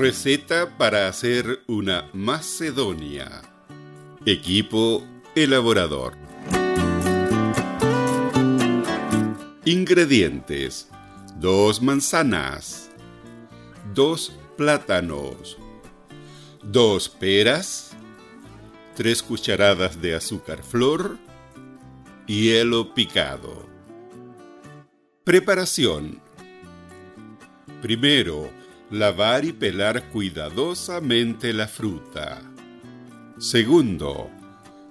Receta para hacer una macedonia. Equipo elaborador. Ingredientes. Dos manzanas. Dos plátanos. Dos peras. Tres cucharadas de azúcar flor. Hielo picado. Preparación. Primero, lavar y pelar cuidadosamente la fruta. Segundo,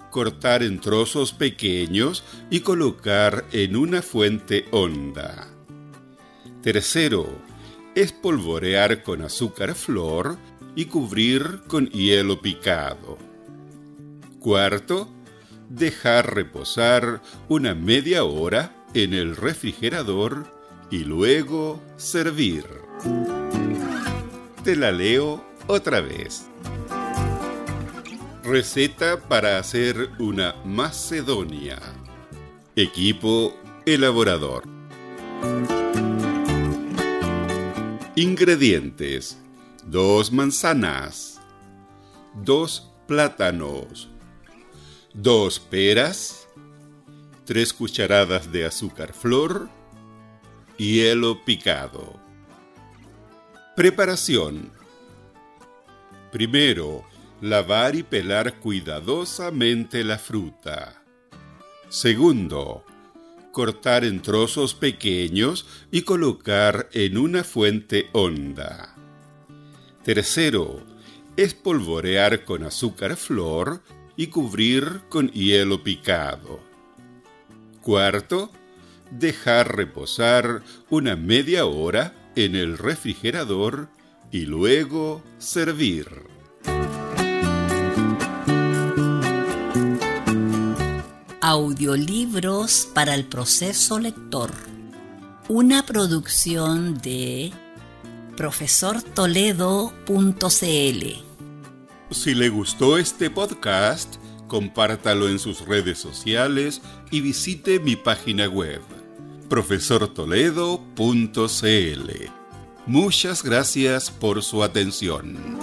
cortar en trozos pequeños y colocar en una fuente honda. Tercero, espolvorear con azúcar flor y cubrir con hielo picado. Cuarto, dejar reposar una media hora en el refrigerador y luego servir. Te la leo otra vez. Receta para hacer una macedonia. Equipo elaborador. Ingredientes. Dos manzanas. Dos plátanos. Dos peras. Tres cucharadas de azúcar flor. Hielo picado. Preparación. Primero, lavar y pelar cuidadosamente la fruta. Segundo, cortar en trozos pequeños y colocar en una fuente honda. Tercero, espolvorear con azúcar flor y cubrir con hielo picado. Cuarto, dejar reposar una media hora en el refrigerador y luego servir. Audiolibros para el proceso lector. Una producción de profesortoledo.cl. Si le gustó este podcast, compártalo en sus redes sociales y visite mi página web profesortoledo.cl. Muchas gracias por su atención.